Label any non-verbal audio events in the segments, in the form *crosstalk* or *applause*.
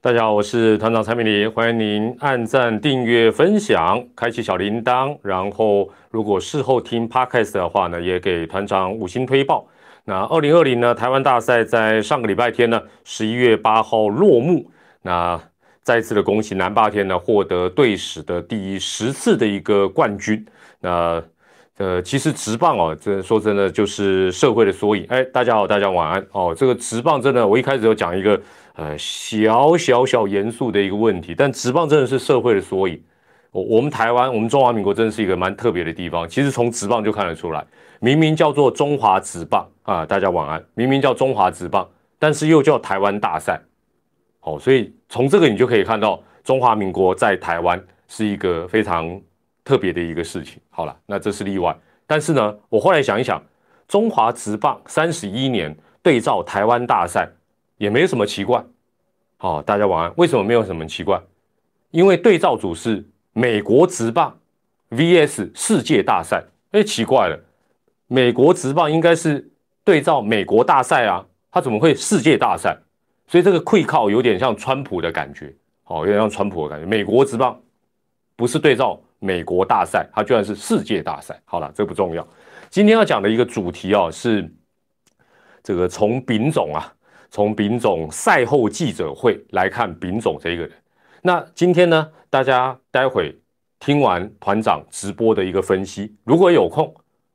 大家好，我是团长蔡明礼，欢迎您按赞、订阅、分享，开启小铃铛。然后，如果事后听 podcast 的话呢，也给团长五星推报。那二零二零呢，台湾大赛在上个礼拜天呢，十一月八号落幕。那再次的恭喜南霸天呢，获得队史的第十次的一个冠军。那呃，其实直棒哦，这说真的就是社会的缩影。哎，大家好，大家晚安哦。这个直棒真的，我一开始有讲一个。呃，小小小严肃的一个问题，但职棒真的是社会的缩影。我我们台湾，我们中华民国真的是一个蛮特别的地方。其实从职棒就看得出来，明明叫做中华职棒啊，大家晚安。明明叫中华职棒，但是又叫台湾大赛。好，所以从这个你就可以看到，中华民国在台湾是一个非常特别的一个事情。好了，那这是例外。但是呢，我后来想一想，中华职棒三十一年对照台湾大赛。也没有什么奇怪，好，大家晚安。为什么没有什么奇怪？因为对照组是美国职棒 VS 世界大赛。哎，奇怪了，美国职棒应该是对照美国大赛啊，它怎么会世界大赛？所以这个溃靠有点像川普的感觉，好，有点像川普的感觉。美国职棒不是对照美国大赛，它居然是世界大赛。好了，这不重要。今天要讲的一个主题啊，是这个从丙种啊。从丙总赛后记者会来看，丙总这一个人。那今天呢，大家待会听完团长直播的一个分析，如果有空，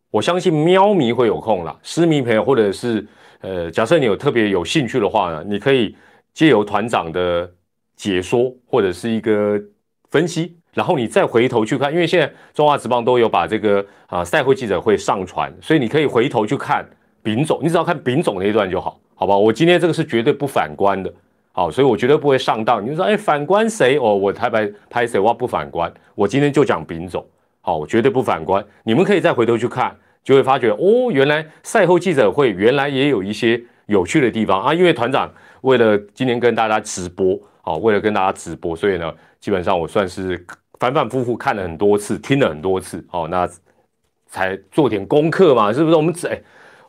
我相信喵迷会有空了。私迷朋友或者是呃，假设你有特别有兴趣的话呢，你可以借由团长的解说或者是一个分析，然后你再回头去看，因为现在中华职棒都有把这个啊赛会记者会上传，所以你可以回头去看丙总，你只要看丙总那一段就好。好吧，我今天这个是绝对不反观的，好，所以我绝对不会上当。你说，哎，反观谁？哦，我台白拍谁？我不反观。我今天就讲丙总，好，我绝对不反观。你们可以再回头去看，就会发觉，哦，原来赛后记者会原来也有一些有趣的地方啊。因为团长为了今天跟大家直播，好，为了跟大家直播，所以呢，基本上我算是反反复复看了很多次，听了很多次，好，那才做点功课嘛，是不是？我们哎，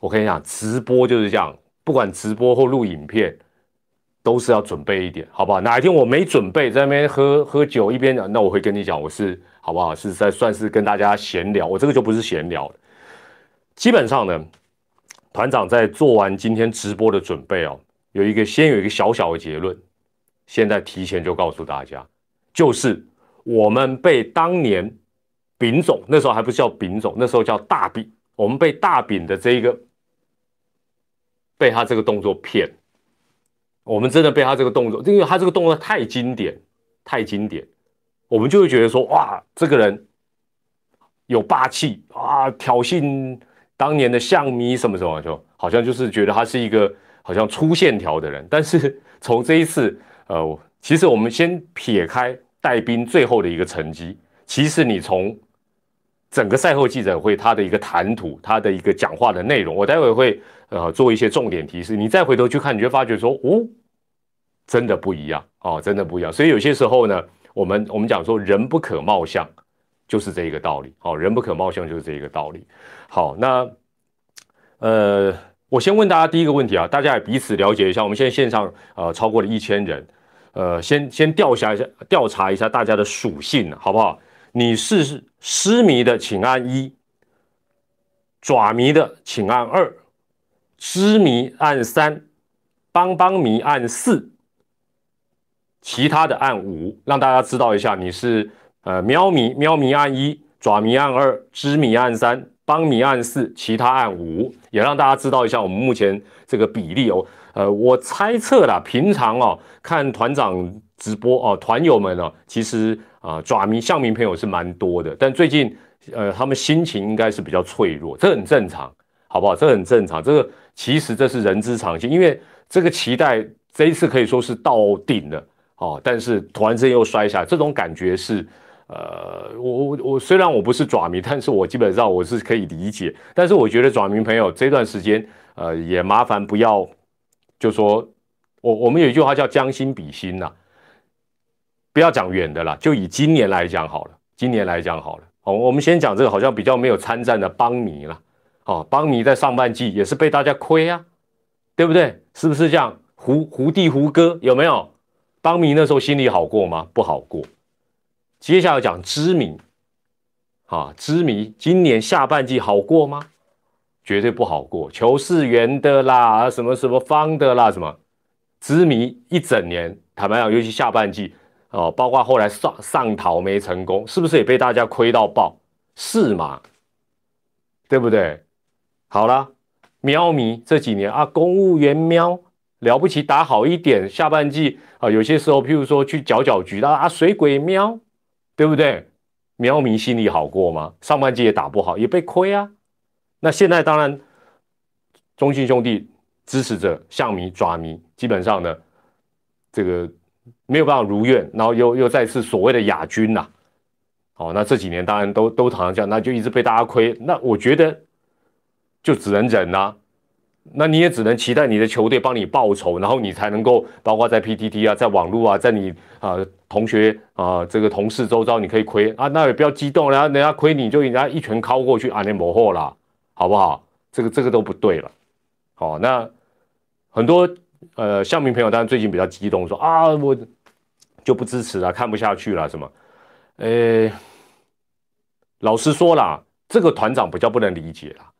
我跟你讲，直播就是这样。不管直播或录影片，都是要准备一点，好不好？哪一天我没准备，在那边喝喝酒一边讲，那我会跟你讲，我是好不好？是在算是跟大家闲聊，我这个就不是闲聊。基本上呢，团长在做完今天直播的准备哦，有一个先有一个小小的结论，现在提前就告诉大家，就是我们被当年丙总那时候还不是叫丙总，那时候叫大丙，我们被大丙的这一个。被他这个动作骗，我们真的被他这个动作，因为他这个动作太经典，太经典，我们就会觉得说，哇，这个人有霸气啊，挑衅当年的象迷什么什么，就好像就是觉得他是一个好像粗线条的人。但是从这一次，呃，其实我们先撇开带兵最后的一个成绩，其实你从整个赛后记者会他的一个谈吐，他的一个讲话的内容，我待会会。呃，做一些重点提示，你再回头去看，你就发觉说，哦，真的不一样哦，真的不一样。所以有些时候呢，我们我们讲说，人不可貌相，就是这一个道理。好，人不可貌相就是这一个道理。好，那呃，我先问大家第一个问题啊，大家也彼此了解一下。我们现在线上呃超过了一千人，呃，先先调查一下，调查一下大家的属性，好不好？你是失迷的，请按一；爪迷的，请按二。知迷按三，帮帮迷按四，其他的按五，让大家知道一下，你是呃喵迷，喵迷按一，爪迷按二，知迷按三，帮迷按四，其他按五，也让大家知道一下我们目前这个比例哦。呃，我猜测啦，平常哦看团长直播哦，团友们哦，其实啊爪迷、象迷朋友是蛮多的，但最近呃他们心情应该是比较脆弱，这很正常，好不好？这很正常，这个。其实这是人之常情，因为这个期待这一次可以说是到顶了哦，但是突然之间又摔下，这种感觉是，呃，我我我虽然我不是爪迷，但是我基本上我是可以理解，但是我觉得爪迷朋友这段时间，呃，也麻烦不要，就说我我们有一句话叫将心比心呐，不要讲远的啦，就以今年来讲好了，今年来讲好了，好，我们先讲这个好像比较没有参战的邦迷了。哦，邦尼在上半季也是被大家亏啊，对不对？是不是这样？胡胡弟胡哥有没有邦迷那时候心里好过吗？不好过。接下来讲知名，啊，知名今年下半季好过吗？绝对不好过。球是圆的啦，什么什么方的啦，什么知名一整年，坦白讲，尤其下半季哦，包括后来上上逃没成功，是不是也被大家亏到爆？是嘛？对不对？好了，喵迷这几年啊，公务员喵了不起，打好一点。下半季啊，有些时候，譬如说去搅搅局啊，水鬼喵，对不对？喵迷心里好过吗？上半季也打不好，也被亏啊。那现在当然，中信兄弟支持者、象迷、爪迷，基本上呢，这个没有办法如愿，然后又又再次所谓的亚军呐。哦，那这几年当然都都常常样，那就一直被大家亏。那我觉得就只能忍呐。那你也只能期待你的球队帮你报仇，然后你才能够包括在 PTT 啊，在网络啊，在你啊同学啊这个同事周遭，你可以亏啊，那也不要激动，然后人家亏你就人家一拳敲过去啊，你磨货了，好不好？这个这个都不对了。好，那很多呃乡民朋友当然最近比较激动，说啊我就不支持了，看不下去了什么。呃，老实说啦，这个团长比较不能理解啦，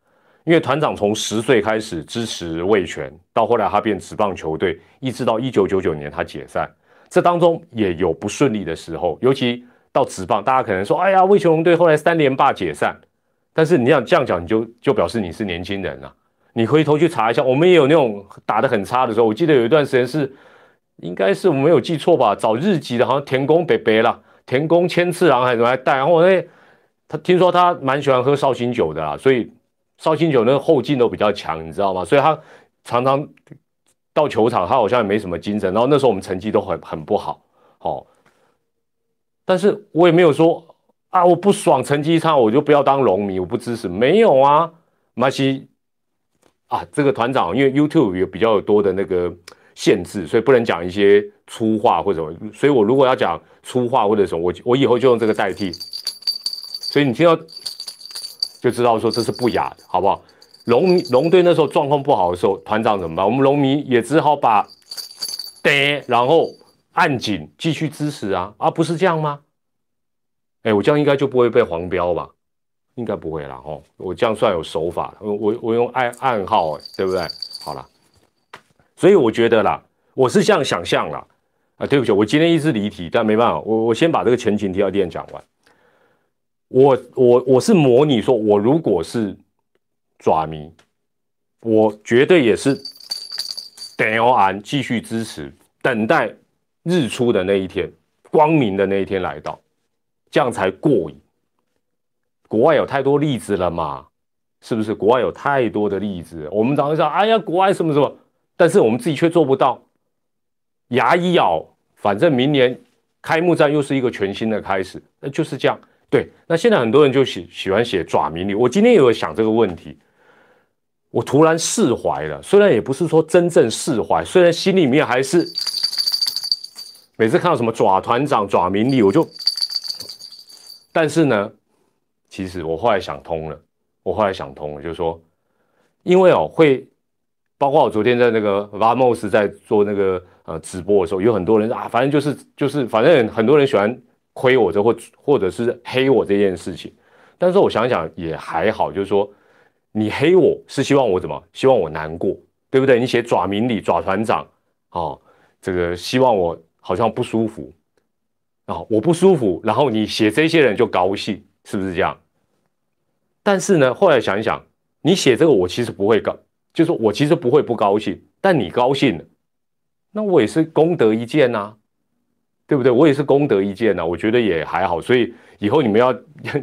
因为团长从十岁开始支持魏权，到后来他变职棒球队，一直到一九九九年他解散，这当中也有不顺利的时候，尤其到职棒，大家可能说，哎呀，魏权龙队后来三连霸解散，但是你想这样讲，你就就表示你是年轻人啊，你回头去查一下，我们也有那种打得很差的时候，我记得有一段时间是，应该是我没有记错吧，找日籍的，好像田宫北北了。田宫千次郎还是什么来带？然后那，他听说他蛮喜欢喝绍兴酒的啦，所以绍兴酒那个后劲都比较强，你知道吗？所以他常常到球场，他好像也没什么精神。然后那时候我们成绩都很很不好，哦，但是我也没有说啊，我不爽成绩差，我就不要当龙迷，我不支持。没有啊，马西啊，这个团长因为 YouTube 有比较多的那个限制，所以不能讲一些。粗话或者什么，所以我如果要讲粗话或者什么，我我以后就用这个代替。所以你听到就知道说这是不雅的，好不好？龙龙队那时候状况不好的时候，团长怎么办？我们龙迷也只好把得，然后按紧继续支持啊，而不是这样吗？哎，我这样应该就不会被黄标吧？应该不会啦，哦，我这样算有手法，我我我用暗暗号，对不对？好了，所以我觉得啦，我是这样想象啦。啊，对不起，我今天一直离题，但没办法，我我先把这个前情提要点讲完。我我我是模拟说，我如果是爪迷，我绝对也是等安继续支持，等待日出的那一天，光明的那一天来到，这样才过瘾。国外有太多例子了嘛，是不是？国外有太多的例子，我们常常说，哎呀，国外什么什么，但是我们自己却做不到。牙一咬，反正明年开幕战又是一个全新的开始，那就是这样。对，那现在很多人就喜喜欢写爪名利。我今天也有想这个问题，我突然释怀了。虽然也不是说真正释怀，虽然心里面还是每次看到什么爪团长、爪名利，我就，但是呢，其实我后来想通了。我后来想通了，就是说，因为哦会。包括我昨天在那个 Vamos 在做那个呃直播的时候，有很多人啊，反正就是就是反正很多人喜欢亏我这或或者是黑我这件事情。但是我想想也还好，就是说你黑我是希望我怎么？希望我难过，对不对？你写爪名里爪团长哦，这个希望我好像不舒服啊，我不舒服，然后你写这些人就高兴，是不是这样？但是呢，后来想一想，你写这个我其实不会高。就是我其实不会不高兴，但你高兴了，那我也是功德一件呐，对不对？我也是功德一件呐，我觉得也还好。所以以后你们要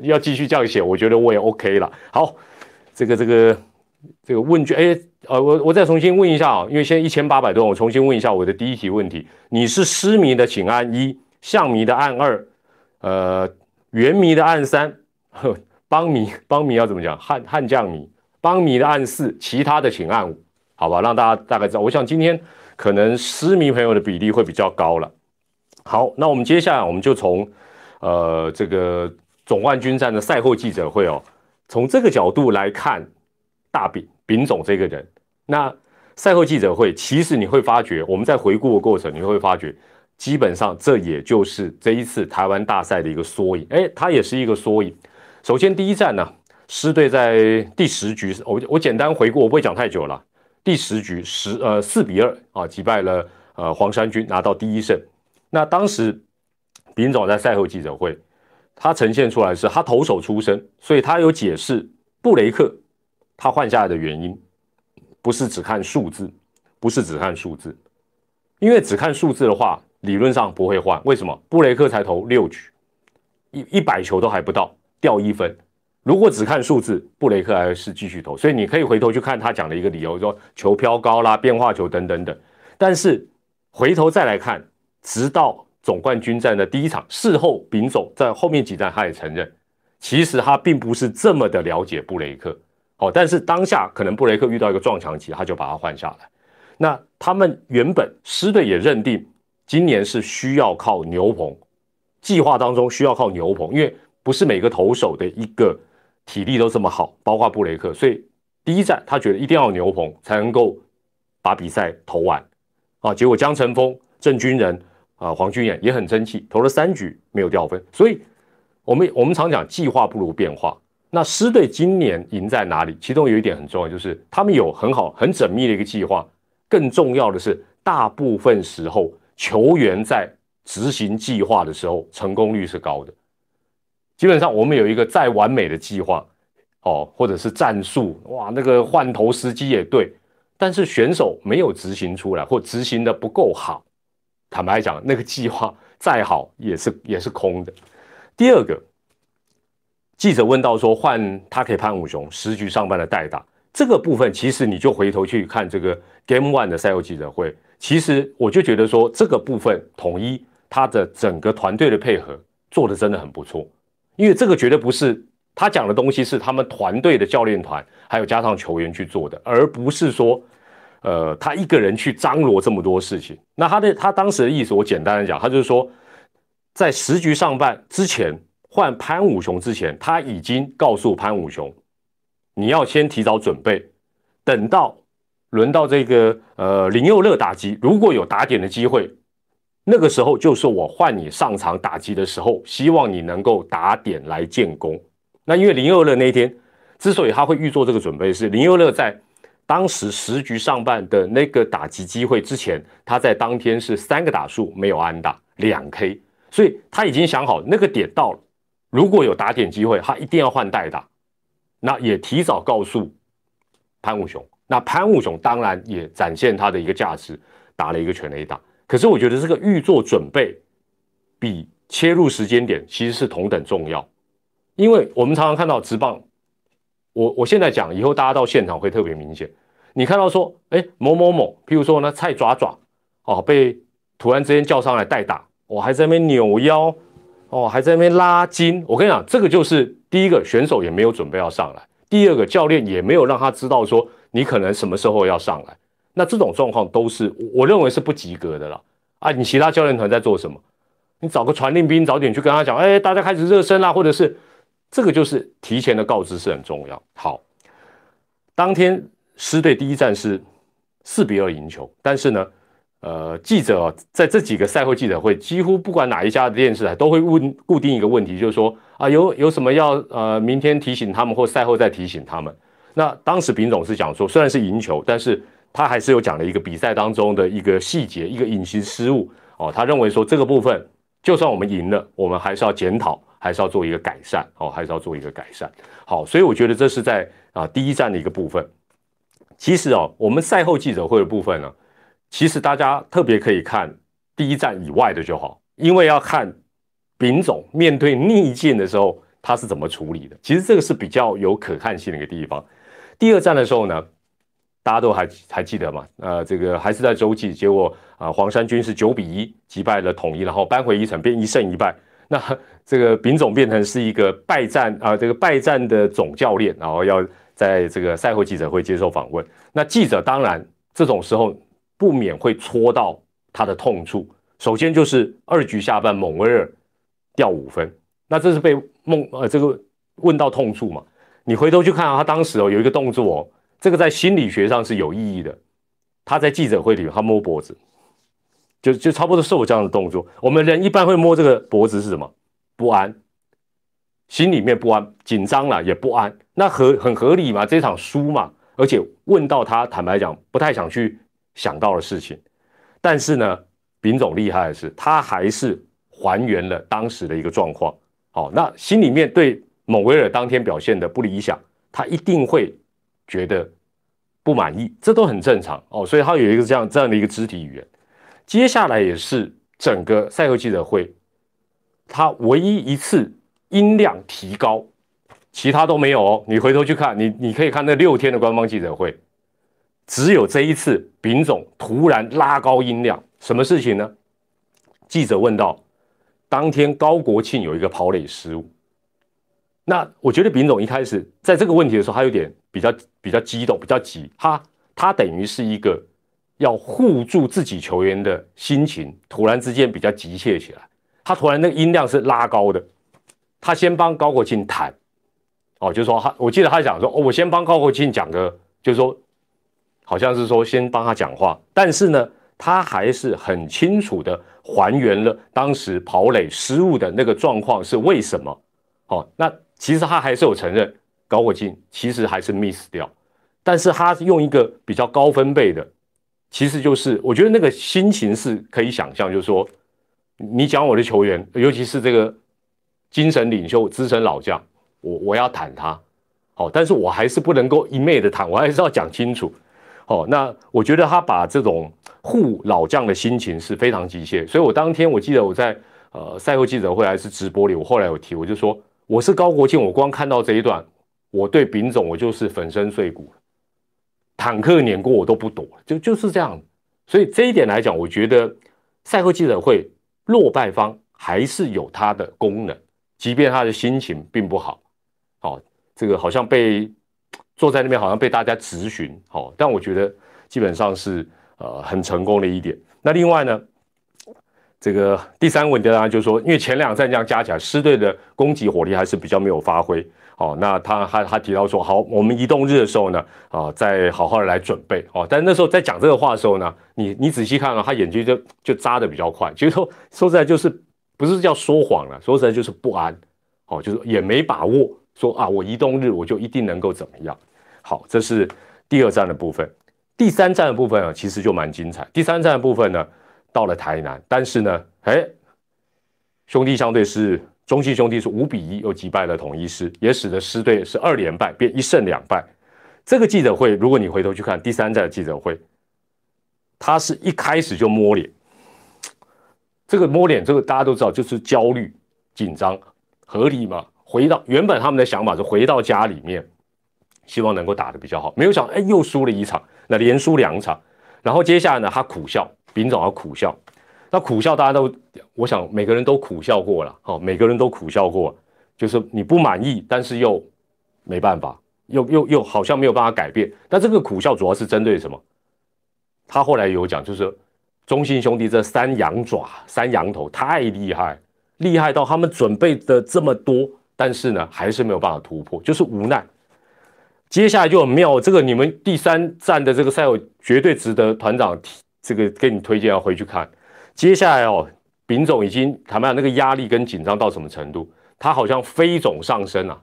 要继续这样写，我觉得我也 OK 了。好，这个这个这个问句，哎，呃，我我再重新问一下啊，因为现在一千八百多，我重新问一下我的第一题问题：你是失迷的，请按一；象迷的按二；呃，圆迷的按三；帮迷帮迷要怎么讲？悍悍将迷。帮迷的暗示，其他的请按五，好吧，让大家大概知道。我想今天可能失迷朋友的比例会比较高了。好，那我们接下来我们就从呃这个总冠军战的赛后记者会哦，从这个角度来看大丙丙总这个人。那赛后记者会，其实你会发觉，我们在回顾的过程，你会发觉，基本上这也就是这一次台湾大赛的一个缩影。哎，它也是一个缩影。首先第一站呢，狮队在第十局，我我简单回顾，我不会讲太久了。第十局十呃四比二啊击败了呃黄山军，拿到第一胜。那当时林总在赛后记者会，他呈现出来是他投手出身，所以他有解释布雷克他换下来的原因，不是只看数字，不是只看数字，因为只看数字的话，理论上不会换。为什么？布雷克才投六局，一一百球都还不到，掉一分。如果只看数字，布雷克还是继续投，所以你可以回头去看他讲的一个理由，说球飘高啦、变化球等等等。但是回头再来看，直到总冠军战的第一场，事后丙总在后面几站他也承认，其实他并不是这么的了解布雷克。哦，但是当下可能布雷克遇到一个撞墙期，他就把他换下来。那他们原本师队也认定今年是需要靠牛棚，计划当中需要靠牛棚，因为不是每个投手的一个。体力都这么好，包括布雷克，所以第一站他觉得一定要牛棚才能够把比赛投完啊。结果江晨峰、郑军人啊、黄俊彦也很争气，投了三局没有掉分。所以，我们我们常讲计划不如变化。那狮队今年赢在哪里？其中有一点很重要，就是他们有很好、很缜密的一个计划。更重要的是，大部分时候球员在执行计划的时候，成功率是高的。基本上，我们有一个再完美的计划，哦，或者是战术，哇，那个换头时机也对，但是选手没有执行出来，或执行的不够好。坦白讲，那个计划再好也是也是空的。第二个，记者问到说，换他可以潘武雄十局上半的代打，这个部分其实你就回头去看这个 Game One 的赛后记者会，其实我就觉得说，这个部分统一他的整个团队的配合做的真的很不错。因为这个绝对不是他讲的东西，是他们团队的教练团还有加上球员去做的，而不是说，呃，他一个人去张罗这么多事情。那他的他当时的意思，我简单的讲，他就是说，在十局上半之前换潘武雄之前，他已经告诉潘武雄，你要先提早准备，等到轮到这个呃林佑乐打击，如果有打点的机会。那个时候就是我换你上场打击的时候，希望你能够打点来建功。那因为林佑乐那一天之所以他会预做这个准备，是林佑乐在当时十局上半的那个打击机会之前，他在当天是三个打数没有安打两 K，所以他已经想好那个点到了，如果有打点机会，他一定要换代打。那也提早告诉潘武雄，那潘武雄当然也展现他的一个价值，打了一个全垒打。可是我觉得这个预做准备比切入时间点其实是同等重要，因为我们常常看到直棒，我我现在讲以后大家到现场会特别明显，你看到说，哎某某某，譬如说呢菜爪爪哦被突然之间叫上来代打，我还在那边扭腰哦还在那边拉筋，我跟你讲，这个就是第一个选手也没有准备要上来，第二个教练也没有让他知道说你可能什么时候要上来。那这种状况都是我认为是不及格的了啊！你其他教练团在做什么？你找个传令兵早点去跟他讲，哎，大家开始热身啦，或者是这个就是提前的告知是很重要。好，当天狮队第一站是四比二赢球，但是呢，呃，记者在这几个赛后记者会，几乎不管哪一家的电视台都会问固定一个问题，就是说啊，有有什么要呃明天提醒他们，或赛后再提醒他们。那当时丙总是讲说，虽然是赢球，但是他还是有讲了一个比赛当中的一个细节，一个隐形失误哦。他认为说这个部分，就算我们赢了，我们还是要检讨，还是要做一个改善哦，还是要做一个改善。好，所以我觉得这是在啊第一站的一个部分。其实哦，我们赛后记者会的部分呢，其实大家特别可以看第一站以外的就好，因为要看丙总面对逆境的时候他是怎么处理的。其实这个是比较有可看性的一个地方。第二站的时候呢？大家都还还记得嘛？呃，这个还是在洲际，结果啊，黄山军是九比一击败了统一，然后扳回一城，变一胜一败。那这个丙总变成是一个败战啊，这个败战的总教练，然后要在这个赛后记者会接受访问。那记者当然这种时候不免会戳到他的痛处。首先就是二局下半蒙威尔掉五分，那这是被梦呃这个问到痛处嘛？你回头去看啊，他当时哦有一个动作哦。这个在心理学上是有意义的。他在记者会里，他摸脖子，就就差不多是我这样的动作。我们人一般会摸这个脖子是什么？不安，心里面不安，紧张了也不安。那合很合理嘛？这场输嘛，而且问到他，坦白讲不太想去想到的事情。但是呢，丙总厉害的是，他还是还原了当时的一个状况。好，那心里面对蒙维尔当天表现的不理想，他一定会觉得不满意，这都很正常哦。所以他有一个这样这样的一个肢体语言。接下来也是整个赛后记者会。他唯一一次音量提高，其他都没有哦。你回头去看，你你可以看那六天的官方记者会，只有这一次，丙总突然拉高音量，什么事情呢？记者问到，当天高国庆有一个跑垒失误，那我觉得丙总一开始在这个问题的时候，他有点比较比较激动，比较急，他他等于是一个要护住自己球员的心情，突然之间比较急切起来。他突然那个音量是拉高的，他先帮高国庆谈，哦，就是说他，我记得他讲说，哦，我先帮高国庆讲个，就是说，好像是说先帮他讲话，但是呢，他还是很清楚的还原了当时跑垒失误的那个状况是为什么，哦，那其实他还是有承认高国庆其实还是 miss 掉，但是他用一个比较高分贝的，其实就是我觉得那个心情是可以想象，就是说。你讲我的球员，尤其是这个精神领袖、资深老将，我我要谈他，好，但是我还是不能够一昧的谈，我还是要讲清楚，好，那我觉得他把这种护老将的心情是非常急切，所以我当天我记得我在呃赛后记者会还是直播里，我后来有提，我就说我是高国庆，我光看到这一段，我对丙总我就是粉身碎骨，坦克碾过我都不躲，就就是这样，所以这一点来讲，我觉得赛后记者会。落败方还是有它的功能，即便他的心情并不好，哦，这个好像被坐在那边，好像被大家质询，哦，但我觉得基本上是呃很成功的一点。那另外呢，这个第三个问题当然就是说，因为前两战这样加起来，狮队的攻击火力还是比较没有发挥。哦，那他他他提到说，好，我们移动日的时候呢，啊，再好好的来准备哦。但那时候在讲这个话的时候呢，你你仔细看啊，他眼睛就就扎的比较快，就是说说实在就是不是叫说谎了，说实在就是不安，哦，就是也没把握说啊，我移动日我就一定能够怎么样。好，这是第二站的部分，第三站的部分啊，其实就蛮精彩。第三站的部分呢，到了台南，但是呢，哎，兄弟相对是。中信兄弟是五比一又击败了统一师，也使得狮队是二连败变一胜两败。这个记者会，如果你回头去看第三站的记者会，他是一开始就摸脸。这个摸脸，这个大家都知道，就是焦虑、紧张，合理嘛？回到原本他们的想法是回到家里面，希望能够打得比较好。没有想，哎，又输了一场，那连输两场，然后接下来呢，他苦笑，丙总要苦笑。那苦笑，大家都，我想每个人都苦笑过了，好，每个人都苦笑过，就是你不满意，但是又没办法，又又又好像没有办法改变。但这个苦笑主要是针对什么？他后来有讲，就是中信兄弟这三羊爪、三羊头太厉害，厉害到他们准备的这么多，但是呢，还是没有办法突破，就是无奈。接下来就很妙，这个你们第三站的这个赛后绝对值得团长提，这个给你推荐要回去看。接下来哦，丙总已经坦白讲，那个压力跟紧张到什么程度？他好像飞总上升啊，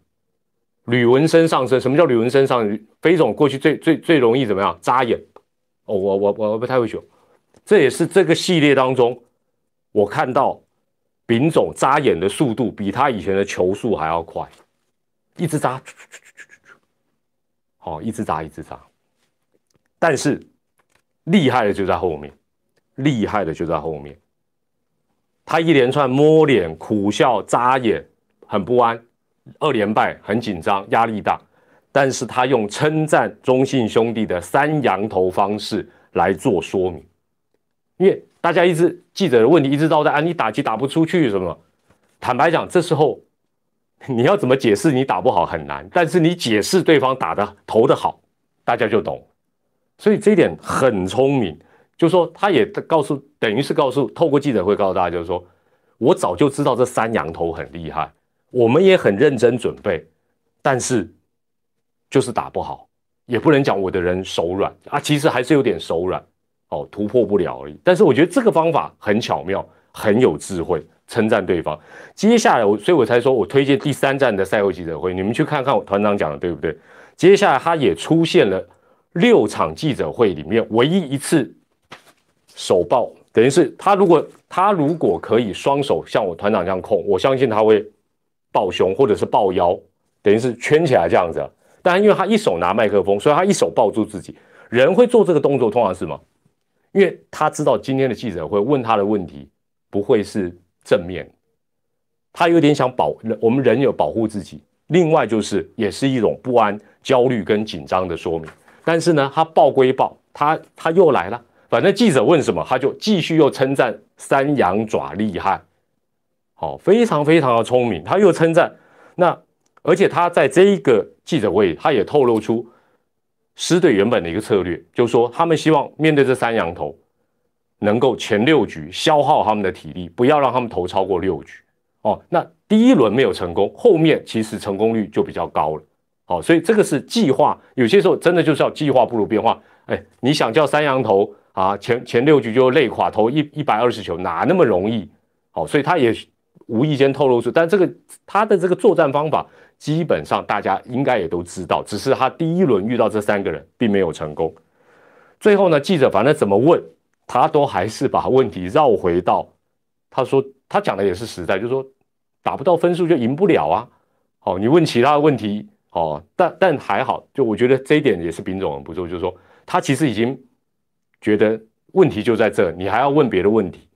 吕文生上升。什么叫吕文生上升？飞总过去最最最容易怎么样？扎眼。哦，我我我不太会说，这也是这个系列当中，我看到丙总扎眼的速度比他以前的球速还要快，一直扎，好，一直扎一直扎。但是厉害的就在后面。厉害的就在后面，他一连串摸脸、苦笑、眨眼，很不安，二连败，很紧张，压力大。但是他用称赞中信兄弟的三羊头方式来做说明，因为大家一直记者的问题一直都在啊，你打击打不出去什么？坦白讲，这时候 *laughs* 你要怎么解释你打不好很难，但是你解释对方打的投的好，大家就懂。所以这一点很聪明。就说他也告诉，等于是告诉，透过记者会告诉大家，就是说我早就知道这三羊头很厉害，我们也很认真准备，但是就是打不好，也不能讲我的人手软啊，其实还是有点手软，哦突破不了而已。但是我觉得这个方法很巧妙，很有智慧，称赞对方。接下来我，所以我才说我推荐第三站的赛后记者会，你们去看看我团长讲的对不对？接下来他也出现了六场记者会里面唯一一次手抱，等于是他如果他如果可以双手像我团长这样控，我相信他会抱胸或者是抱腰，等于是圈起来这样子。但因为他一手拿麦克风，所以他一手抱住自己。人会做这个动作，通常是吗？因为他知道今天的记者会问他的问题不会是正面，他有点想保我们人有保护自己。另外就是也是一种不安、焦虑跟紧张的说明。但是呢，他抱归抱，他他又来了。反正记者问什么，他就继续又称赞三羊爪厉害，好，非常非常的聪明。他又称赞那。而且他在这一个记者会，他也透露出狮队原本的一个策略，就是说他们希望面对这三羊头，能够前六局消耗他们的体力，不要让他们投超过六局。哦，那第一轮没有成功，后面其实成功率就比较高了。哦，所以这个是计划，有些时候真的就是要计划不如变化。哎，你想叫三羊头啊，前前六局就累垮，投一一百二十球，哪那么容易？好，所以他也无意间透露出，但这个他的这个作战方法。基本上大家应该也都知道，只是他第一轮遇到这三个人并没有成功。最后呢，记者反正怎么问，他都还是把问题绕回到，他说他讲的也是实在，就是说打不到分数就赢不了啊。好，你问其他的问题，哦，但但还好，就我觉得这一点也是丙总很不错，就是说他其实已经觉得问题就在这，你还要问别的问题，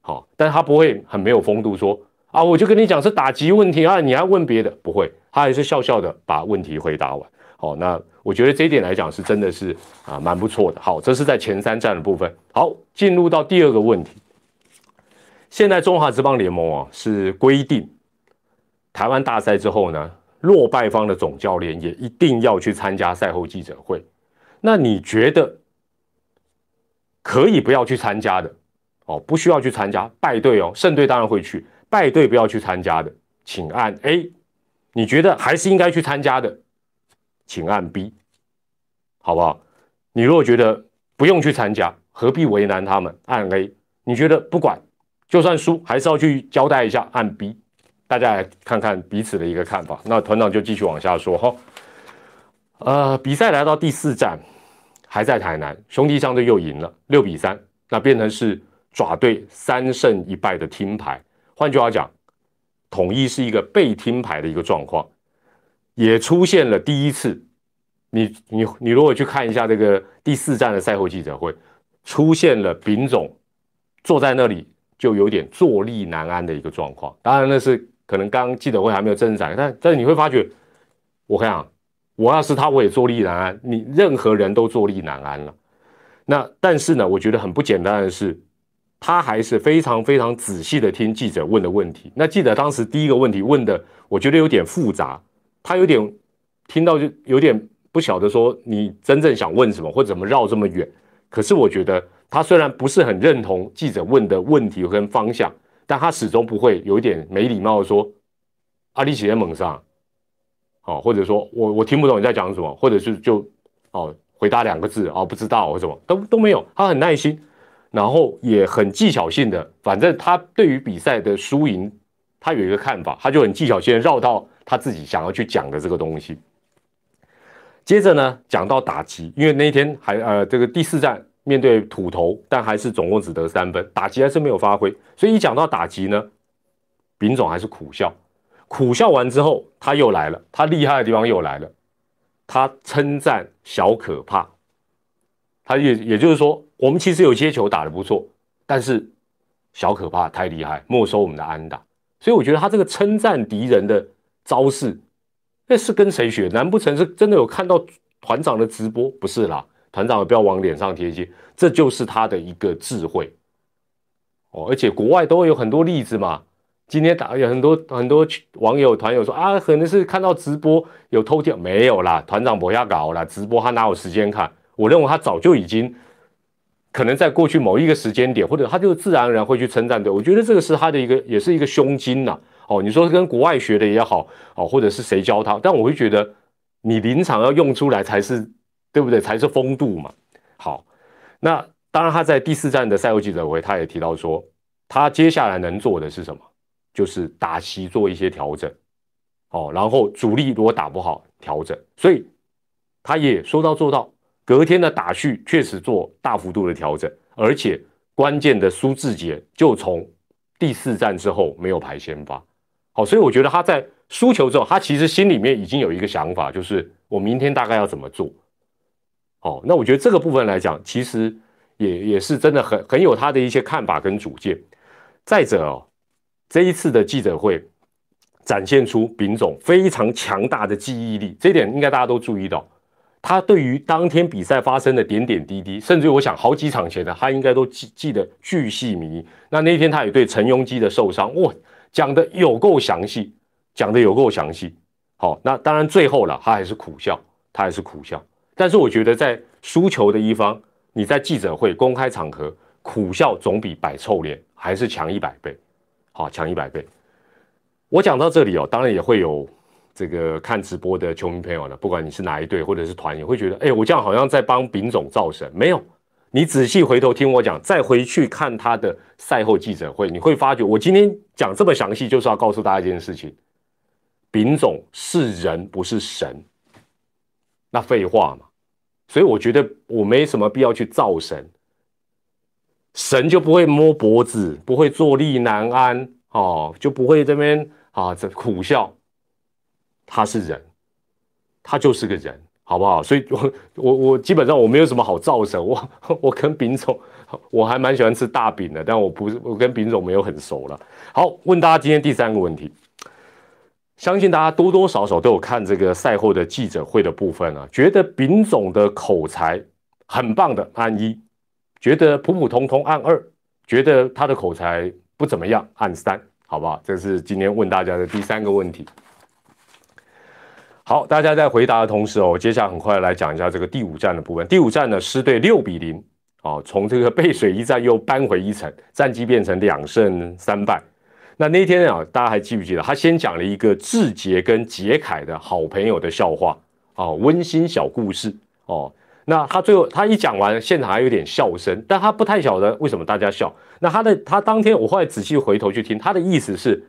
好，但他不会很没有风度说。啊，我就跟你讲是打击问题啊，你还问别的？不会，他还是笑笑的把问题回答完。好，那我觉得这一点来讲是真的是啊蛮不错的。好，这是在前三站的部分。好，进入到第二个问题。现在中华职棒联盟啊是规定，台湾大赛之后呢，落败方的总教练也一定要去参加赛后记者会。那你觉得可以不要去参加的？哦，不需要去参加，败队哦，胜队当然会去。败队不要去参加的，请按 A。你觉得还是应该去参加的，请按 B，好不好？你如果觉得不用去参加，何必为难他们？按 A。你觉得不管，就算输还是要去交代一下，按 B。大家来看看彼此的一个看法。那团长就继续往下说哈。呃，比赛来到第四站，还在台南，兄弟相队又赢了六比三，那变成是爪队三胜一败的听牌。换句话讲，统一是一个被听牌的一个状况，也出现了第一次。你你你如果去看一下这个第四站的赛后记者会，出现了丙总坐在那里就有点坐立难安的一个状况。当然那是可能刚记者会还没有正式展开，但但是你会发觉，我看啊，我要是他我也坐立难安，你任何人都坐立难安了。那但是呢，我觉得很不简单的是。他还是非常非常仔细的听记者问的问题。那记者当时第一个问题问的，我觉得有点复杂，他有点听到就有点不晓得说你真正想问什么，或者怎么绕这么远。可是我觉得他虽然不是很认同记者问的问题跟方向，但他始终不会有一点没礼貌的说：“阿里企在猛上。”哦，或者说我我听不懂你在讲什么，或者是就哦回答两个字哦不知道或什么都都没有，他很耐心。然后也很技巧性的，反正他对于比赛的输赢，他有一个看法，他就很技巧性的绕到他自己想要去讲的这个东西。接着呢，讲到打击，因为那天还呃这个第四站面对土头，但还是总共只得三分，打击还是没有发挥。所以一讲到打击呢，丙总还是苦笑，苦笑完之后他又来了，他厉害的地方又来了，他称赞小可怕，他也也就是说。我们其实有些球打得不错，但是小可怕太厉害，没收我们的安打。所以我觉得他这个称赞敌人的招式，那是跟谁学？难不成是真的有看到团长的直播？不是啦，团长也不要往脸上贴金，这就是他的一个智慧哦。而且国外都会有很多例子嘛。今天打有很多很多网友团友说啊，可能是看到直播有偷听，没有啦，团长不要搞啦，直播他哪有时间看？我认为他早就已经。可能在过去某一个时间点，或者他就自然而然会去称赞对，我觉得这个是他的一个，也是一个胸襟呐。哦，你说跟国外学的也好，哦，或者是谁教他，但我会觉得你临场要用出来才是对不对？才是风度嘛。好，那当然他在第四站的赛后记者会，他也提到说，他接下来能做的是什么？就是打席做一些调整，哦，然后主力如果打不好调整，所以他也说到做到。隔天的打序确实做大幅度的调整，而且关键的苏志杰就从第四站之后没有排先发，好，所以我觉得他在输球之后，他其实心里面已经有一个想法，就是我明天大概要怎么做。哦，那我觉得这个部分来讲，其实也也是真的很很有他的一些看法跟主见。再者哦。这一次的记者会展现出丙总非常强大的记忆力，这点应该大家都注意到。他对于当天比赛发生的点点滴滴，甚至我想好几场前的，他应该都记记得巨细靡。那那天他也对陈庸基的受伤，哇，讲的有够详细，讲的有够详细。好，那当然最后了，他还是苦笑，他还是苦笑。但是我觉得在输球的一方，你在记者会公开场合苦笑，总比摆臭脸还是强一百倍。好，强一百倍。我讲到这里哦，当然也会有这个看直播的球迷朋友呢，不管你是哪一队或者是团，也会觉得，哎，我这样好像在帮丙总造神。没有，你仔细回头听我讲，再回去看他的赛后记者会，你会发觉，我今天讲这么详细，就是要告诉大家一件事情：丙总是人，不是神。那废话嘛，所以我觉得我没什么必要去造神。神就不会摸脖子，不会坐立难安哦，就不会这边啊这苦笑。他是人，他就是个人，好不好？所以，我我我基本上我没有什么好造神。我我跟丙总，我还蛮喜欢吃大饼的，但我不是我跟丙总没有很熟了。好，问大家今天第三个问题，相信大家多多少少都有看这个赛后的记者会的部分啊，觉得丙总的口才很棒的，按一。觉得普普通通按二，觉得他的口才不怎么样按三，好不好？这是今天问大家的第三个问题。好，大家在回答的同时哦，我接下来很快来讲一下这个第五站的部分。第五站呢，师队六比零哦，从这个背水一战又扳回一城，战绩变成两胜三败。那那天啊，大家还记不记得？他先讲了一个志杰跟杰凯的好朋友的笑话哦，温馨小故事哦。那他最后他一讲完，现场还有点笑声，但他不太晓得为什么大家笑。那他的他当天，我后来仔细回头去听，他的意思是，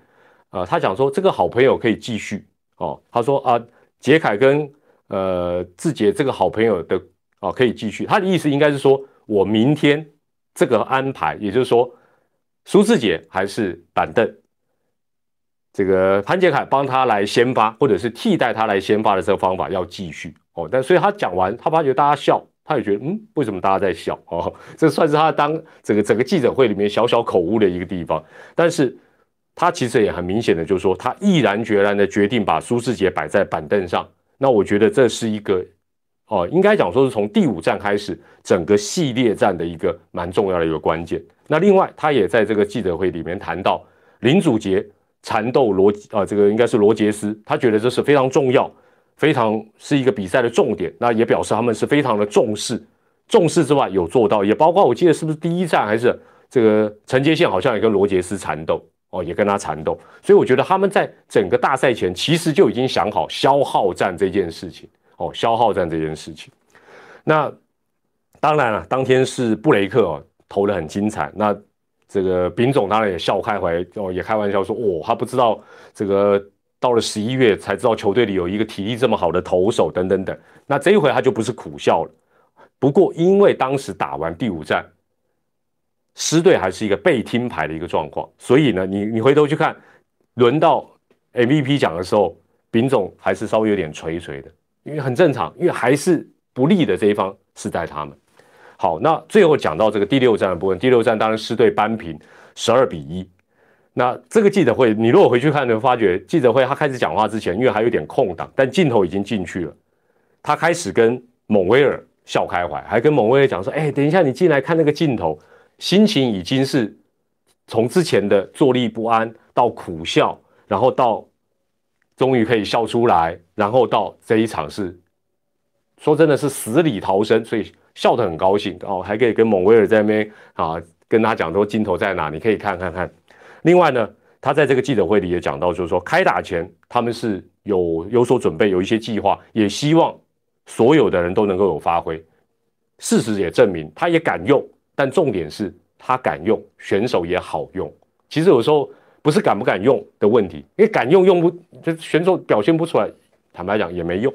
呃，他讲说这个好朋友可以继续哦。他说啊，杰凯跟呃志杰这个好朋友的哦可以继续。他的意思应该是说，我明天这个安排，也就是说，苏志杰还是板凳，这个潘杰凯帮他来先发，或者是替代他来先发的这个方法要继续。哦，但所以他讲完，他发觉大家笑，他也觉得，嗯，为什么大家在笑？哦，这算是他当整个整个记者会里面小小口误的一个地方。但是，他其实也很明显的，就是说，他毅然决然的决定把苏世杰摆在板凳上。那我觉得这是一个，哦，应该讲说是从第五站开始，整个系列战的一个蛮重要的一个关键。那另外，他也在这个记者会里面谈到林祖杰缠斗罗啊，这个应该是罗杰斯，他觉得这是非常重要。非常是一个比赛的重点，那也表示他们是非常的重视，重视之外有做到，也包括我记得是不是第一站还是这个陈杰宪好像也跟罗杰斯缠斗哦，也跟他缠斗，所以我觉得他们在整个大赛前其实就已经想好消耗战这件事情哦，消耗战这件事情。那当然了，当天是布雷克哦投的很精彩，那这个丙总当然也笑开怀哦，也开玩笑说哦，他不知道这个。到了十一月才知道球队里有一个体力这么好的投手，等等等。那这一回他就不是苦笑了。不过因为当时打完第五战，狮队还是一个被听牌的一个状况，所以呢，你你回头去看，轮到 MVP 奖的时候，丙总还是稍微有点垂垂的，因为很正常，因为还是不利的这一方是在他们。好，那最后讲到这个第六战的部分，第六战当然狮队扳平十二比一。那这个记者会，你如果回去看，你会发觉记者会他开始讲话之前，因为还有点空档，但镜头已经进去了。他开始跟蒙威尔笑开怀，还跟蒙威尔讲说：“哎，等一下你进来看那个镜头，心情已经是从之前的坐立不安到苦笑，然后到终于可以笑出来，然后到这一场是说真的是死里逃生，所以笑得很高兴哦，还可以跟蒙威尔在那边啊跟他讲说镜头在哪，你可以看看看。”另外呢，他在这个记者会里也讲到，就是说开打前他们是有有所准备，有一些计划，也希望所有的人都能够有发挥。事实也证明，他也敢用但重点是他敢用，选手也好用。其实有时候不是敢不敢用的问题，因为敢用用不，就选手表现不出来，坦白讲也没用。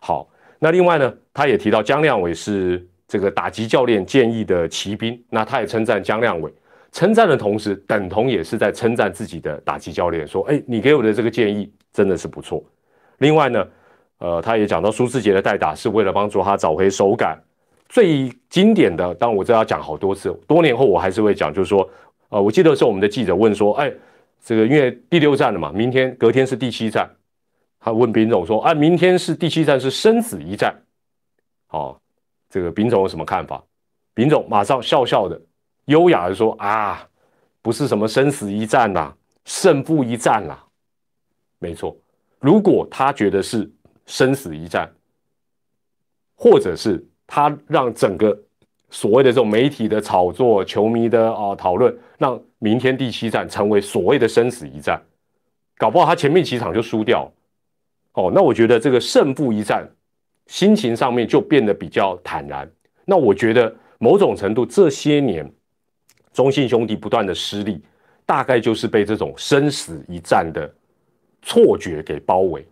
好，那另外呢，他也提到姜亮伟是这个打击教练建议的骑兵，那他也称赞姜亮伟，称赞的同时，等同也是在称赞自己的打击教练，说，哎，你给我的这个建议真的是不错。另外呢，呃，他也讲到苏志杰的代打是为了帮助他找回手感。最经典的，当我这要讲好多次，多年后我还是会讲，就是说，呃，我记得是我们的记者问说，哎，这个因为第六站了嘛，明天隔天是第七站，他问丙总说，啊，明天是第七站，是生死一战，哦，这个丙总有什么看法？丙总马上笑笑的，优雅的说，啊，不是什么生死一战啦，胜负一战啦，没错，如果他觉得是生死一战，或者是。他让整个所谓的这种媒体的炒作、球迷的啊讨论，让明天第七战成为所谓的生死一战，搞不好他前面几场就输掉。哦，那我觉得这个胜负一战，心情上面就变得比较坦然。那我觉得某种程度这些年中信兄弟不断的失利，大概就是被这种生死一战的错觉给包围，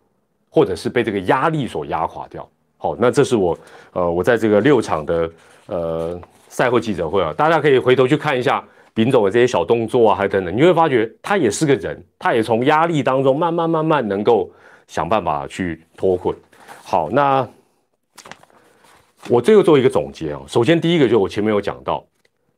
或者是被这个压力所压垮掉。好，那这是我，呃，我在这个六场的呃赛后记者会啊，大家可以回头去看一下丙总的这些小动作啊，还等等，你会发觉他也是个人，他也从压力当中慢慢慢慢能够想办法去脱困。好，那我最后做一个总结啊，首先第一个就我前面有讲到，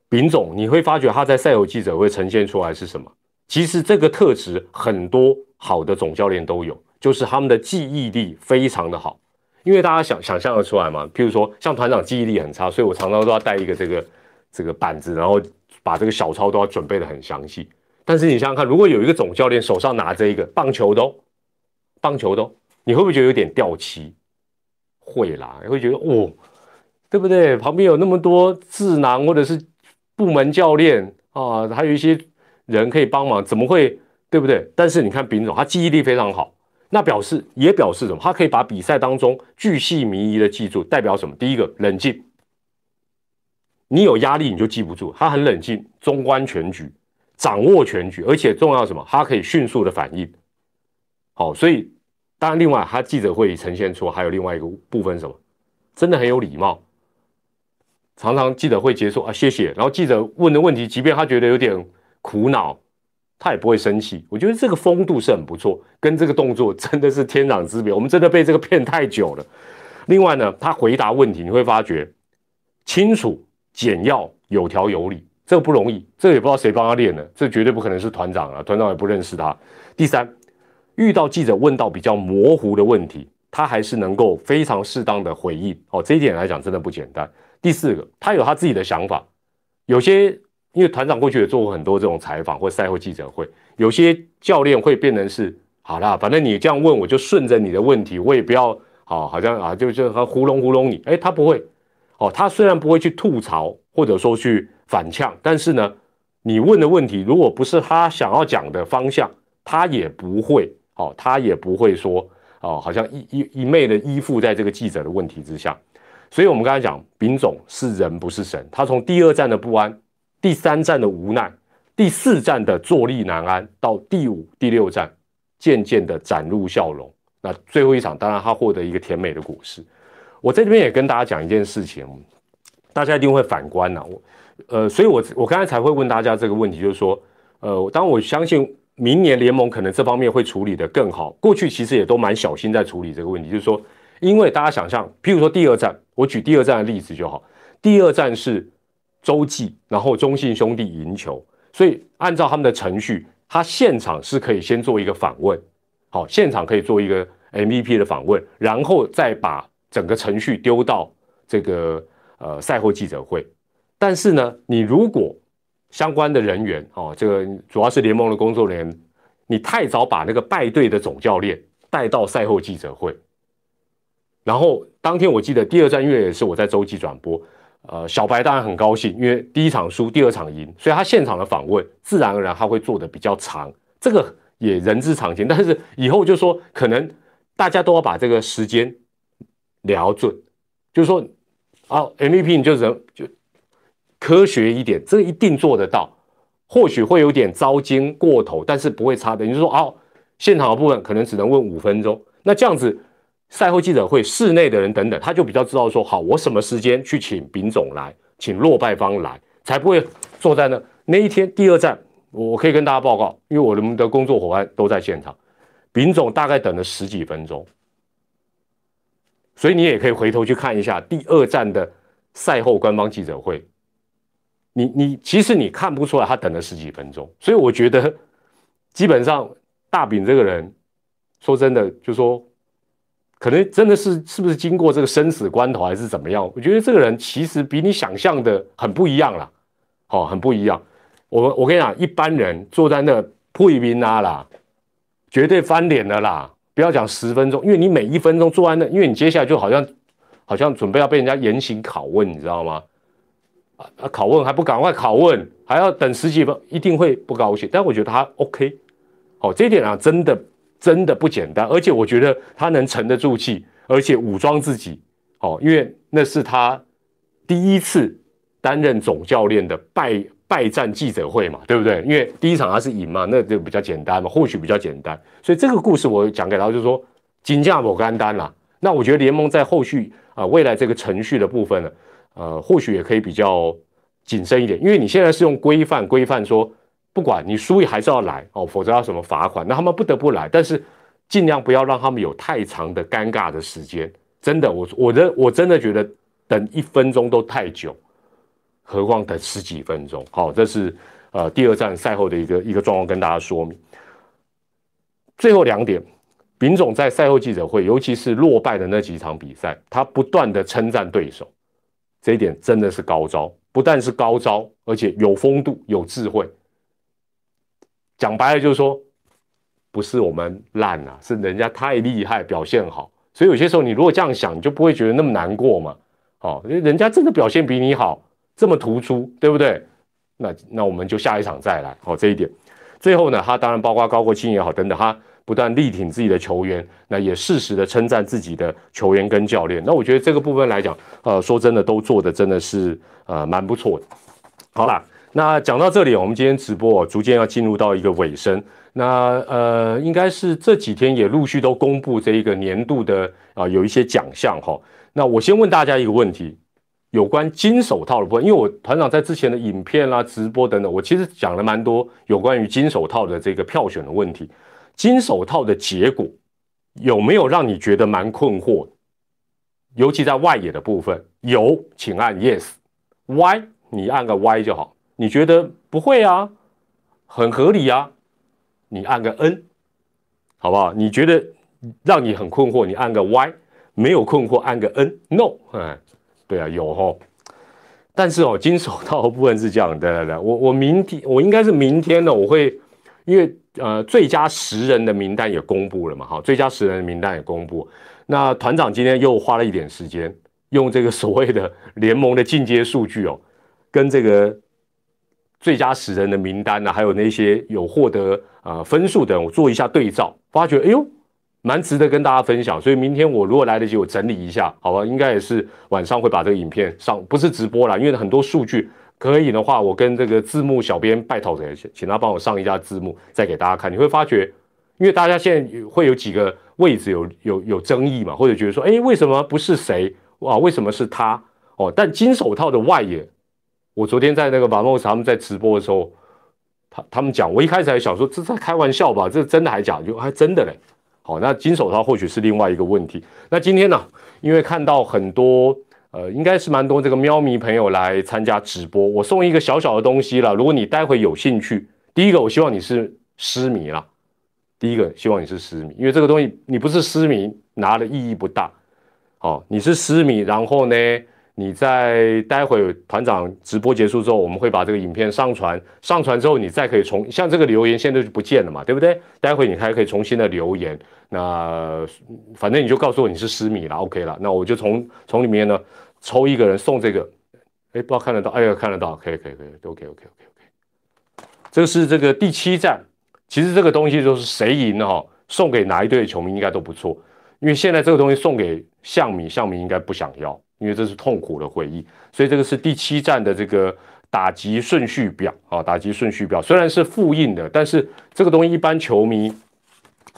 丙总你会发觉他在赛后记者会呈现出来是什么？其实这个特质很多好的总教练都有，就是他们的记忆力非常的好。因为大家想想象得出来嘛，譬如说像团长记忆力很差，所以我常常都要带一个这个这个板子，然后把这个小抄都要准备的很详细。但是你想想看，如果有一个总教练手上拿着一个棒球都棒球都，你会不会觉得有点掉漆？会啦，你会觉得哦，对不对？旁边有那么多智囊或者是部门教练啊，还有一些人可以帮忙，怎么会对不对？但是你看丙总，他记忆力非常好。那表示也表示什么？他可以把比赛当中巨细靡遗的记住，代表什么？第一个冷静，你有压力你就记不住。他很冷静，中观全局，掌握全局，而且重要什么？他可以迅速的反应。好，所以当然另外他记者会呈现出还有另外一个部分什么？真的很有礼貌，常常记者会结束啊，谢谢。然后记者问的问题，即便他觉得有点苦恼。他也不会生气，我觉得这个风度是很不错，跟这个动作真的是天壤之别。我们真的被这个骗太久了。另外呢，他回答问题你会发觉清楚、简要、有条有理，这个不容易，这个也不知道谁帮他练的，这绝对不可能是团长啊，团长也不认识他。第三，遇到记者问到比较模糊的问题，他还是能够非常适当的回应。哦，这一点来讲真的不简单。第四个，他有他自己的想法，有些。因为团长过去也做过很多这种采访或赛后记者会，有些教练会变成是好啦，反正你这样问，我就顺着你的问题，我也不要好，好像啊，就就他糊弄糊弄你。哎，他不会，哦，他虽然不会去吐槽或者说去反呛，但是呢，你问的问题如果不是他想要讲的方向，他也不会，哦，他也不会说，哦，好像一一一昧的依附在这个记者的问题之下。所以，我们刚才讲，丙总是人不是神，他从第二站的不安。第三站的无奈，第四站的坐立难安，到第五、第六站渐渐的展露笑容。那最后一场，当然他获得一个甜美的果实。我在这边也跟大家讲一件事情，大家一定会反观呐。我呃，所以我我刚才才会问大家这个问题，就是说，呃，当我相信明年联盟可能这方面会处理的更好。过去其实也都蛮小心在处理这个问题，就是说，因为大家想象，譬如说第二站，我举第二站的例子就好，第二站是。洲际，然后中信兄弟赢球，所以按照他们的程序，他现场是可以先做一个访问，好，现场可以做一个 MVP 的访问，然后再把整个程序丢到这个呃赛后记者会。但是呢，你如果相关的人员哦，这个主要是联盟的工作人员，你太早把那个败队的总教练带到赛后记者会，然后当天我记得第二站因为也是我在洲际转播。呃，小白当然很高兴，因为第一场输，第二场赢，所以他现场的访问自然而然他会做的比较长，这个也人之常情。*laughs* 但是以后就说，可能大家都要把这个时间聊准，就是说，啊，MVP 你就人就科学一点，这一定做得到。或许会有点糟心过头，但是不会差的。你就说哦，现场的部分可能只能问五分钟，那这样子赛后记者会室内的人等等，他就比较知道说好，我什么时间去请丙总来，请落败方来，才不会坐在那那一天第二站，我可以跟大家报告，因为我们的工作伙伴都在现场，丙总大概等了十几分钟，所以你也可以回头去看一下第二站的赛后官方记者会。你你其实你看不出来他等了十几分钟，所以我觉得基本上大饼这个人，说真的，就说可能真的是是不是经过这个生死关头还是怎么样？我觉得这个人其实比你想象的很不一样啦，哦，很不一样。我我跟你讲，一般人坐在那扑一兵啊啦，绝对翻脸的啦。不要讲十分钟，因为你每一分钟坐在那，因为你接下来就好像好像准备要被人家严刑拷问，你知道吗？啊啊！拷问还不赶快拷问，还要等十几分，一定会不高兴。但我觉得他 OK，哦，这一点啊，真的真的不简单。而且我觉得他能沉得住气，而且武装自己，哦，因为那是他第一次担任总教练的败败战记者会嘛，对不对？因为第一场他是赢嘛，那就比较简单嘛，或许比较简单。所以这个故事我讲给他，就是说金价不干单啦。那我觉得联盟在后续啊，未来这个程序的部分呢。呃，或许也可以比较谨慎一点，因为你现在是用规范规范说，不管你输还是要来哦，否则要什么罚款，那他们不得不来，但是尽量不要让他们有太长的尴尬的时间。真的，我我的我真的觉得等一分钟都太久，何况等十几分钟。好，这是呃第二站赛后的一个一个状况，跟大家说明。最后两点，丙总在赛后记者会，尤其是落败的那几场比赛，他不断的称赞对手。这一点真的是高招，不但是高招，而且有风度、有智慧。讲白了就是说，不是我们烂啊，是人家太厉害，表现好。所以有些时候你如果这样想，你就不会觉得那么难过嘛。哦，人家真的表现比你好，这么突出，对不对？那那我们就下一场再来。哦，这一点。最后呢，他当然包括高国庆也好，等等，他。不断力挺自己的球员，那也适时的称赞自己的球员跟教练。那我觉得这个部分来讲，呃，说真的，都做的真的是呃蛮不错的。好啦，那讲到这里，我们今天直播哦逐渐要进入到一个尾声。那呃，应该是这几天也陆续都公布这一个年度的啊有一些奖项哈。那我先问大家一个问题，有关金手套的部分，因为我团长在之前的影片啦、直播等等，我其实讲了蛮多有关于金手套的这个票选的问题。金手套的结果有没有让你觉得蛮困惑？尤其在外野的部分，有，请按 yes；Y，你按个 Y 就好。你觉得不会啊，很合理啊，你按个 N，好不好？你觉得让你很困惑，你按个 Y；没有困惑，按个 N；No，哎，对啊，有哦。但是哦，金手套部分是这样的，来我我明天我应该是明天呢，我会因为。呃，最佳十人的名单也公布了嘛？哈，最佳十人的名单也公布。那团长今天又花了一点时间，用这个所谓的联盟的进阶数据哦，跟这个最佳十人的名单呢，还有那些有获得呃分数的，我做一下对照，发觉哎呦，蛮值得跟大家分享。所以明天我如果来得及，我整理一下，好吧？应该也是晚上会把这个影片上，不是直播啦，因为很多数据。可以的话，我跟这个字幕小编拜托谁，请他帮我上一下字幕，再给大家看。你会发觉，因为大家现在会有几个位置有有有争议嘛，或者觉得说，哎，为什么不是谁？哇，为什么是他？哦，但金手套的外野，我昨天在那个马莫斯他们在直播的时候，他他们讲，我一开始还想说这在开玩笑吧，这真的还假？就还真的嘞。好，那金手套或许是另外一个问题。那今天呢，因为看到很多。呃，应该是蛮多这个喵迷朋友来参加直播，我送一个小小的东西了。如果你待会有兴趣，第一个我希望你是失迷了，第一个希望你是失迷，因为这个东西你不是失迷拿的意义不大。哦，你是失迷，然后呢，你在待会团长直播结束之后，我们会把这个影片上传，上传之后你再可以重像这个留言现在就不见了嘛，对不对？待会你还可以重新的留言，那反正你就告诉我你是失米了，OK 了，那我就从从里面呢。抽一个人送这个，哎，不知道看得到，哎呀，看得到，可以，可以，可以，OK，OK，OK，OK。这是这个第七站，其实这个东西就是谁赢了哈，送给哪一队的球迷应该都不错，因为现在这个东西送给象米，象米应该不想要，因为这是痛苦的回忆。所以这个是第七站的这个打击顺序表啊，打击顺序表虽然是复印的，但是这个东西一般球迷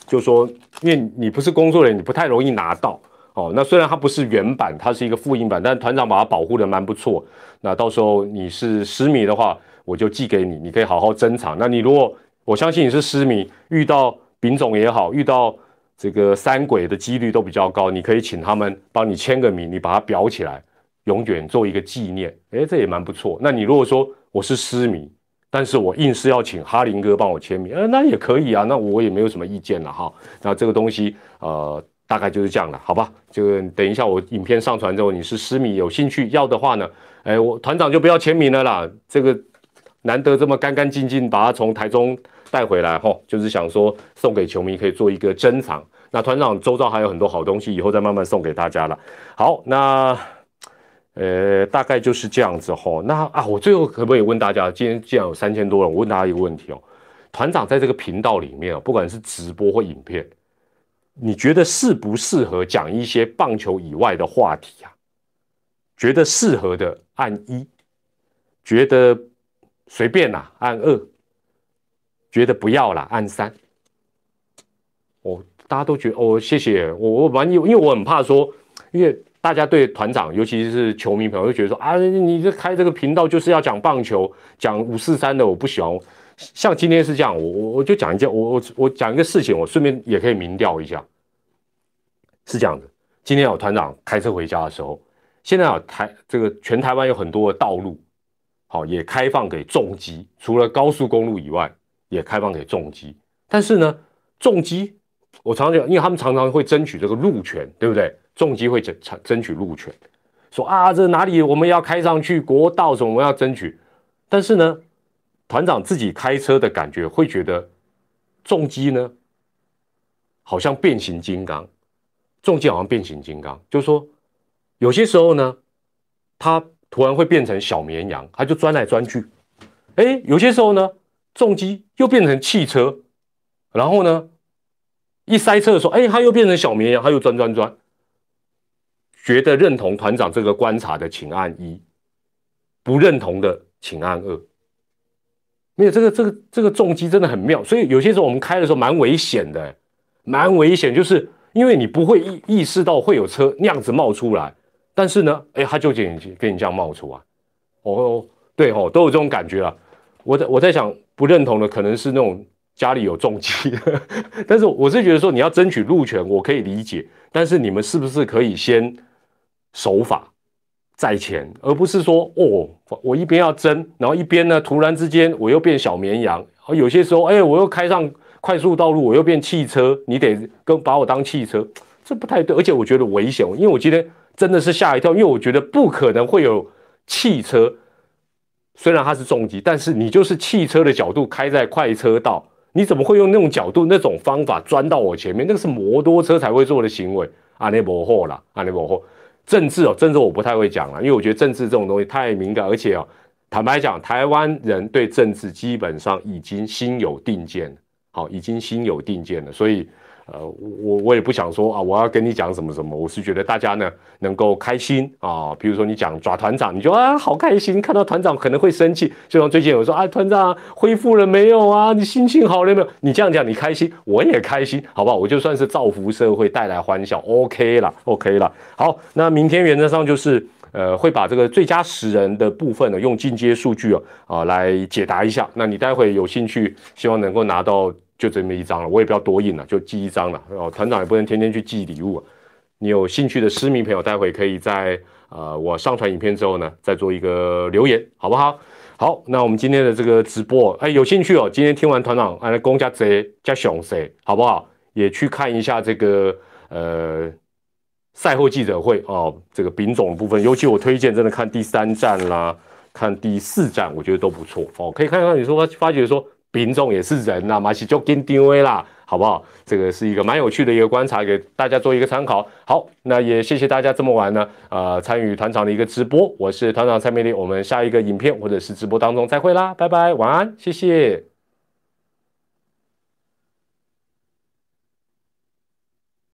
就说，因为你不是工作人员，你不太容易拿到哦。那虽然它不是原版，它是一个复印版，但团长把它保护的蛮不错。那到时候你是失迷的话，我就寄给你，你可以好好珍藏。那你如果我相信你是失迷，遇到丙种也好，遇到这个三鬼的几率都比较高，你可以请他们帮你签个名，你把它裱起来，永远做一个纪念。诶，这也蛮不错。那你如果说我是失迷，但是我硬是要请哈林哥帮我签名，呃，那也可以啊，那我也没有什么意见了哈。那这个东西，呃，大概就是这样了，好吧？就等一下我影片上传之后，你是失迷有兴趣要的话呢，诶，我团长就不要签名了啦。这个难得这么干干净净，把它从台中。带回来哈，就是想说送给球迷可以做一个珍藏。那团长周遭还有很多好东西，以后再慢慢送给大家了。好，那呃大概就是这样子吼。那啊，我最后可不可以问大家，今天既然有三千多人，我问大家一个问题哦。团长在这个频道里面啊不管是直播或影片，你觉得适不适合讲一些棒球以外的话题啊？觉得适合的按一，觉得随便啦按二。觉得不要了，按三。哦，大家都觉得哦，谢谢我，我蛮因为我很怕说，因为大家对团长，尤其是球迷朋友，会觉得说啊，你这开这个频道就是要讲棒球，讲五四三的，我不喜欢。像今天是这样，我我我就讲一件，我我我讲一个事情，我顺便也可以明调一下，是这样的。今天有团长开车回家的时候，现在啊台这个全台湾有很多的道路，好也开放给重机，除了高速公路以外。也开放给重机，但是呢，重机我常常讲，因为他们常常会争取这个路权，对不对？重机会争争取路权，说啊，这哪里我们要开上去国道什么，我们要争取。但是呢，团长自己开车的感觉会觉得，重机呢，好像变形金刚，重机好像变形金刚，就是说，有些时候呢，它突然会变成小绵羊，它就钻来钻去。哎，有些时候呢。重机又变成汽车，然后呢，一塞车的时候，哎，它又变成小绵羊，它又钻钻钻。觉得认同团长这个观察的，请按一；不认同的，请按二。没有这个这个这个重机真的很妙，所以有些时候我们开的时候蛮危险的，蛮危险，就是因为你不会意意识到会有车那样子冒出来，但是呢，哎，它就给你给你这样冒出来。哦，对哦，都有这种感觉啊。我在我在想。不认同的可能是那种家里有重机，*laughs* 但是我是觉得说你要争取路权，我可以理解。但是你们是不是可以先守法在前，而不是说哦，我一边要争，然后一边呢突然之间我又变小绵羊，有些时候哎我又开上快速道路，我又变汽车，你得跟把我当汽车，这不太对，而且我觉得危险，因为我今天真的是吓一跳，因为我觉得不可能会有汽车。虽然它是重机，但是你就是汽车的角度开在快车道，你怎么会用那种角度、那种方法钻到我前面？那个是摩托车才会做的行为。阿内伯霍啦，阿内伯霍，政治哦，政治我不太会讲了，因为我觉得政治这种东西太敏感，而且哦，坦白讲，台湾人对政治基本上已经心有定见，好，已经心有定见了，所以。呃，我我也不想说啊，我要跟你讲什么什么，我是觉得大家呢能够开心啊。比如说你讲抓团长，你就啊好开心，看到团长可能会生气，就像最近有说啊团长恢复了没有啊？你心情好了没有？你这样讲你开心，我也开心，好不好？我就算是造福社会，带来欢笑，OK 了，OK 了。好，那明天原则上就是呃会把这个最佳十人的部分呢用进阶数据哦啊来解答一下。那你待会有兴趣，希望能够拿到。就这么一张了，我也不要多印了，就寄一张了。哦，团长也不能天天去寄礼物。你有兴趣的私密朋友，待会可以在呃我上传影片之后呢，再做一个留言，好不好？好，那我们今天的这个直播，哎，有兴趣哦。今天听完团长，哎，公家贼加熊谁，好不好？也去看一下这个呃赛后记者会哦，这个丙种部分，尤其我推荐真的看第三站啦，看第四站，我觉得都不错哦。可以看看你说发觉说。民众也是人呐，马是就跟定位啦，好不好？这个是一个蛮有趣的一个观察，给大家做一个参考。好，那也谢谢大家这么晚呢，呃，参与团长的一个直播。我是团长蔡美丽，我们下一个影片或者是直播当中再会啦，拜拜，晚安，谢谢。